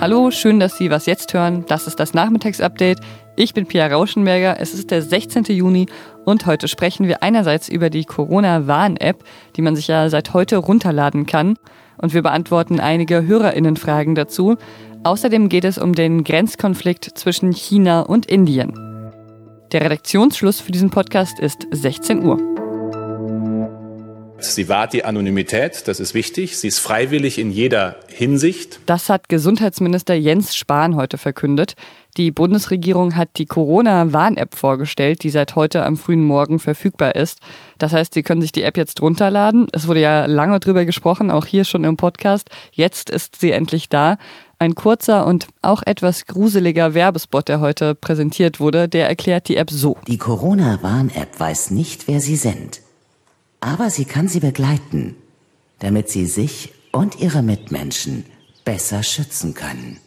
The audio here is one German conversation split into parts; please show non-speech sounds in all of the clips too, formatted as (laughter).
Hallo, schön, dass Sie was jetzt hören. Das ist das Nachmittagsupdate. Ich bin Pia Rauschenberger. Es ist der 16. Juni und heute sprechen wir einerseits über die Corona-Warn-App, die man sich ja seit heute runterladen kann. Und wir beantworten einige HörerInnen-Fragen dazu. Außerdem geht es um den Grenzkonflikt zwischen China und Indien. Der Redaktionsschluss für diesen Podcast ist 16 Uhr. Sie wahrt die Anonymität, das ist wichtig. Sie ist freiwillig in jeder Hinsicht. Das hat Gesundheitsminister Jens Spahn heute verkündet. Die Bundesregierung hat die Corona-Warn-App vorgestellt, die seit heute am frühen Morgen verfügbar ist. Das heißt, Sie können sich die App jetzt runterladen. Es wurde ja lange drüber gesprochen, auch hier schon im Podcast. Jetzt ist sie endlich da. Ein kurzer und auch etwas gruseliger Werbespot, der heute präsentiert wurde, der erklärt die App so. Die Corona-Warn-App weiß nicht, wer Sie sind aber sie kann sie begleiten, damit sie sich und ihre Mitmenschen besser schützen können.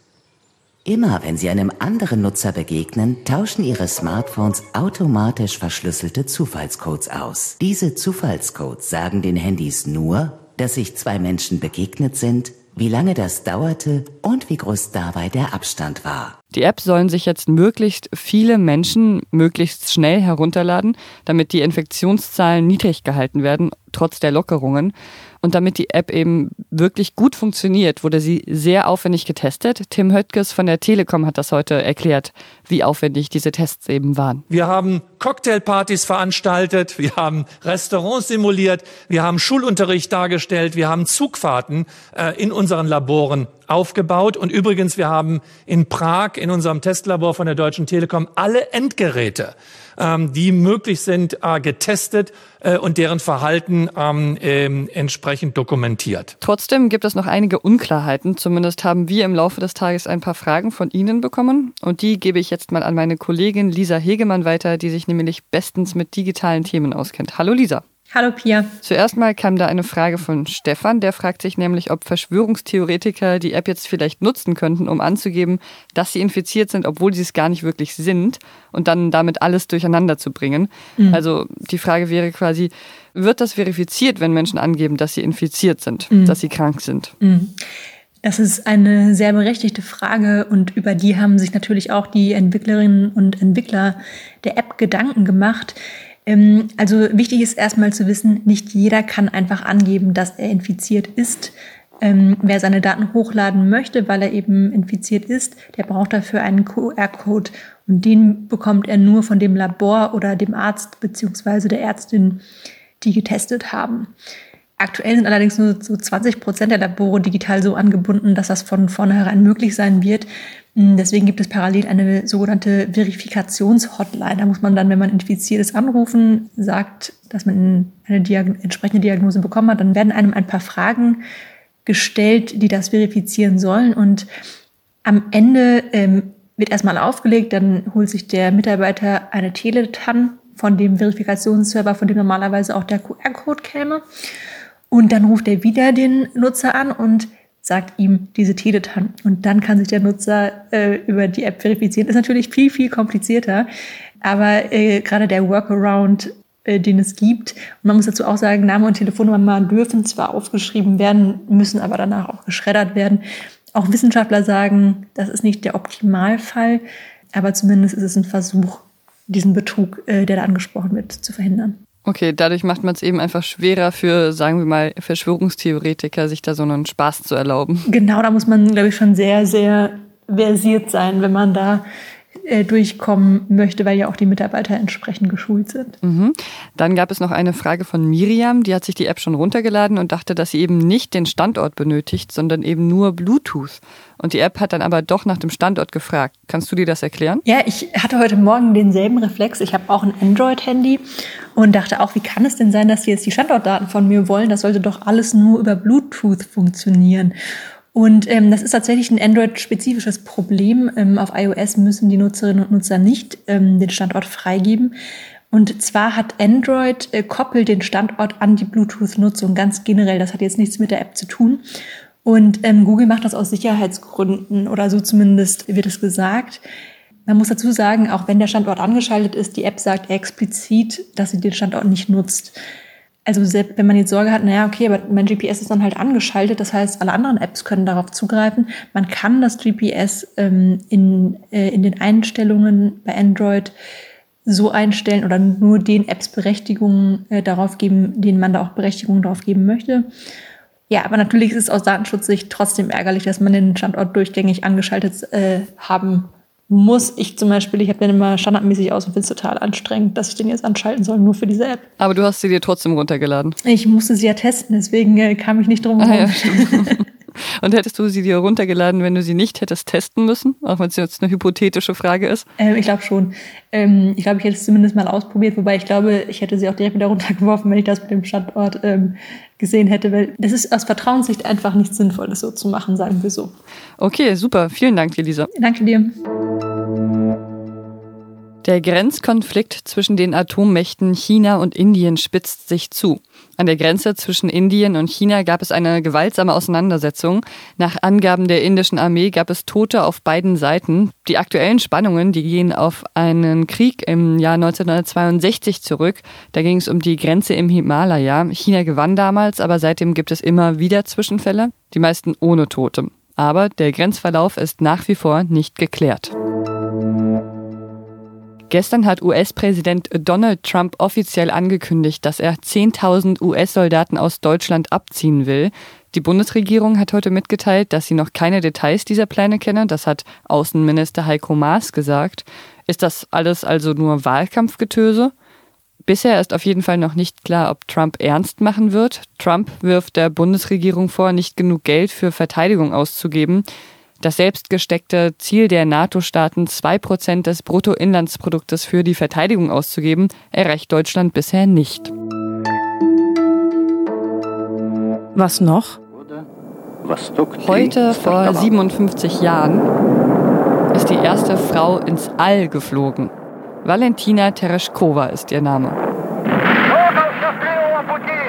Immer wenn Sie einem anderen Nutzer begegnen, tauschen Ihre Smartphones automatisch verschlüsselte Zufallscodes aus. Diese Zufallscodes sagen den Handys nur, dass sich zwei Menschen begegnet sind, wie lange das dauerte und wie groß dabei der Abstand war. Die App sollen sich jetzt möglichst viele Menschen möglichst schnell herunterladen, damit die Infektionszahlen niedrig gehalten werden, trotz der Lockerungen. Und damit die App eben wirklich gut funktioniert, wurde sie sehr aufwendig getestet. Tim Höttges von der Telekom hat das heute erklärt, wie aufwendig diese Tests eben waren. Wir haben Cocktailpartys veranstaltet, wir haben Restaurants simuliert, wir haben Schulunterricht dargestellt, wir haben Zugfahrten äh, in unseren Laboren aufgebaut. Und übrigens, wir haben in Prag in unserem Testlabor von der Deutschen Telekom alle Endgeräte, ähm, die möglich sind, äh, getestet äh, und deren Verhalten ähm, äh, entsprechend dokumentiert. Trotzdem gibt es noch einige Unklarheiten. Zumindest haben wir im Laufe des Tages ein paar Fragen von Ihnen bekommen. Und die gebe ich jetzt mal an meine Kollegin Lisa Hegemann weiter, die sich nämlich bestens mit digitalen Themen auskennt. Hallo Lisa. Hallo Pia. Zuerst mal kam da eine Frage von Stefan, der fragt sich nämlich, ob Verschwörungstheoretiker die App jetzt vielleicht nutzen könnten, um anzugeben, dass sie infiziert sind, obwohl sie es gar nicht wirklich sind und dann damit alles durcheinander zu bringen. Mhm. Also die Frage wäre quasi, wird das verifiziert, wenn Menschen angeben, dass sie infiziert sind, mhm. dass sie krank sind? Mhm. Das ist eine sehr berechtigte Frage und über die haben sich natürlich auch die Entwicklerinnen und Entwickler der App Gedanken gemacht. Ähm, also wichtig ist erstmal zu wissen, nicht jeder kann einfach angeben, dass er infiziert ist. Ähm, wer seine Daten hochladen möchte, weil er eben infiziert ist, der braucht dafür einen QR-Code und den bekommt er nur von dem Labor oder dem Arzt beziehungsweise der Ärztin, die getestet haben. Aktuell sind allerdings nur so 20 Prozent der Labore digital so angebunden, dass das von vornherein möglich sein wird. Hm, deswegen gibt es parallel eine sogenannte Verifikations-Hotline. Da muss man dann, wenn man infiziert ist, anrufen, sagt, dass man eine Diag entsprechende Diagnose bekommen hat. Dann werden einem ein paar Fragen gestellt, die das verifizieren sollen. Und am Ende ähm, wird erstmal aufgelegt, dann holt sich der Mitarbeiter eine Teletan von dem Verifikationsserver, von dem normalerweise auch der QR-Code käme. Und dann ruft er wieder den Nutzer an und sagt ihm diese Teletan. Und dann kann sich der Nutzer äh, über die App verifizieren. Ist natürlich viel, viel komplizierter. Aber äh, gerade der Workaround, äh, den es gibt, und man muss dazu auch sagen, Name und Telefonnummer dürfen zwar aufgeschrieben werden, müssen aber danach auch geschreddert werden. Auch Wissenschaftler sagen, das ist nicht der Optimalfall, aber zumindest ist es ein Versuch, diesen Betrug, äh, der da angesprochen wird, zu verhindern. Okay, dadurch macht man es eben einfach schwerer für, sagen wir mal, Verschwörungstheoretiker, sich da so einen Spaß zu erlauben. Genau, da muss man, glaube ich, schon sehr, sehr versiert sein, wenn man da äh, durchkommen möchte, weil ja auch die Mitarbeiter entsprechend geschult sind. Mhm. Dann gab es noch eine Frage von Miriam, die hat sich die App schon runtergeladen und dachte, dass sie eben nicht den Standort benötigt, sondern eben nur Bluetooth. Und die App hat dann aber doch nach dem Standort gefragt. Kannst du dir das erklären? Ja, ich hatte heute Morgen denselben Reflex. Ich habe auch ein Android-Handy und dachte auch, wie kann es denn sein, dass sie jetzt die Standortdaten von mir wollen? Das sollte doch alles nur über Bluetooth funktionieren. Und ähm, das ist tatsächlich ein Android-spezifisches Problem. Ähm, auf iOS müssen die Nutzerinnen und Nutzer nicht ähm, den Standort freigeben. Und zwar hat Android äh, koppelt den Standort an die Bluetooth-Nutzung ganz generell. Das hat jetzt nichts mit der App zu tun. Und ähm, Google macht das aus Sicherheitsgründen oder so zumindest wird es gesagt. Man muss dazu sagen, auch wenn der Standort angeschaltet ist, die App sagt explizit, dass sie den Standort nicht nutzt. Also selbst wenn man jetzt Sorge hat, naja, okay, aber mein GPS ist dann halt angeschaltet, das heißt, alle anderen Apps können darauf zugreifen. Man kann das GPS ähm, in, äh, in den Einstellungen bei Android so einstellen oder nur den Apps Berechtigungen äh, darauf geben, denen man da auch Berechtigungen darauf geben möchte. Ja, aber natürlich ist es aus Datenschutzsicht trotzdem ärgerlich, dass man den Standort durchgängig angeschaltet äh, haben muss ich zum Beispiel, ich habe den immer standardmäßig aus und finde es total anstrengend, dass ich den jetzt anschalten soll, nur für diese App. Aber du hast sie dir trotzdem runtergeladen. Ich musste sie ja testen, deswegen äh, kam ich nicht drum herum. Ah, ja, (laughs) (laughs) und hättest du sie dir runtergeladen, wenn du sie nicht hättest testen müssen? Auch wenn es jetzt eine hypothetische Frage ist? Ähm, ich glaube schon. Ähm, ich glaube, ich hätte es zumindest mal ausprobiert, wobei ich glaube, ich hätte sie auch direkt wieder runtergeworfen, wenn ich das mit dem Standort ähm, gesehen hätte, weil es ist aus Vertrauenssicht einfach nicht sinnvoll, das so zu machen, sagen wir so. Okay, super. Vielen Dank, Elisa. Danke dir. Der Grenzkonflikt zwischen den Atommächten China und Indien spitzt sich zu. An der Grenze zwischen Indien und China gab es eine gewaltsame Auseinandersetzung. Nach Angaben der indischen Armee gab es Tote auf beiden Seiten. Die aktuellen Spannungen, die gehen auf einen Krieg im Jahr 1962 zurück. Da ging es um die Grenze im Himalaya. China gewann damals, aber seitdem gibt es immer wieder Zwischenfälle, die meisten ohne Tote. Aber der Grenzverlauf ist nach wie vor nicht geklärt. Gestern hat US-Präsident Donald Trump offiziell angekündigt, dass er 10.000 US-Soldaten aus Deutschland abziehen will. Die Bundesregierung hat heute mitgeteilt, dass sie noch keine Details dieser Pläne kenne. Das hat Außenminister Heiko Maas gesagt. Ist das alles also nur Wahlkampfgetöse? Bisher ist auf jeden Fall noch nicht klar, ob Trump ernst machen wird. Trump wirft der Bundesregierung vor, nicht genug Geld für Verteidigung auszugeben. Das selbstgesteckte Ziel der NATO-Staaten, zwei Prozent des Bruttoinlandsproduktes für die Verteidigung auszugeben, erreicht Deutschland bisher nicht. Was noch? Heute vor 57 Jahren ist die erste Frau ins All geflogen. Valentina Tereshkova ist ihr Name.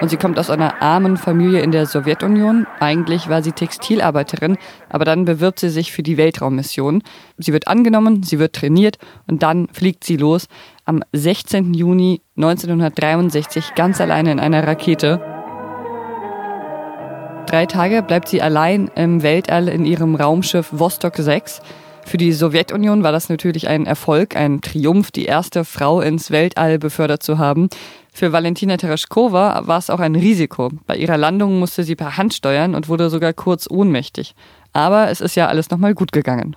Und sie kommt aus einer armen Familie in der Sowjetunion. Eigentlich war sie Textilarbeiterin, aber dann bewirbt sie sich für die Weltraummission. Sie wird angenommen, sie wird trainiert und dann fliegt sie los am 16. Juni 1963 ganz alleine in einer Rakete. Drei Tage bleibt sie allein im Weltall in ihrem Raumschiff Vostok 6. Für die Sowjetunion war das natürlich ein Erfolg, ein Triumph, die erste Frau ins Weltall befördert zu haben. Für Valentina Tereshkova war es auch ein Risiko. Bei ihrer Landung musste sie per Hand steuern und wurde sogar kurz ohnmächtig. Aber es ist ja alles nochmal gut gegangen.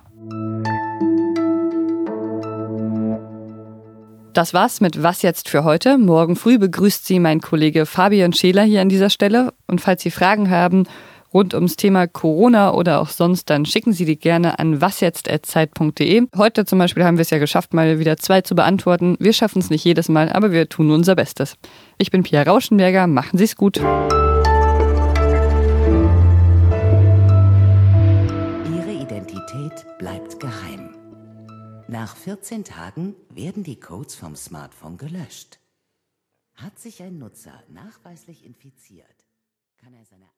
Das war's mit Was jetzt für heute. Morgen früh begrüßt Sie mein Kollege Fabian Scheler hier an dieser Stelle. Und falls Sie Fragen haben rund ums Thema Corona oder auch sonst, dann schicken Sie die gerne an wasjetzt.zeit.de. Heute zum Beispiel haben wir es ja geschafft, mal wieder zwei zu beantworten. Wir schaffen es nicht jedes Mal, aber wir tun unser Bestes. Ich bin Pia Rauschenberger, machen Sie es gut. Ihre Identität bleibt geheim. Nach 14 Tagen werden die Codes vom Smartphone gelöscht. Hat sich ein Nutzer nachweislich infiziert, kann er seine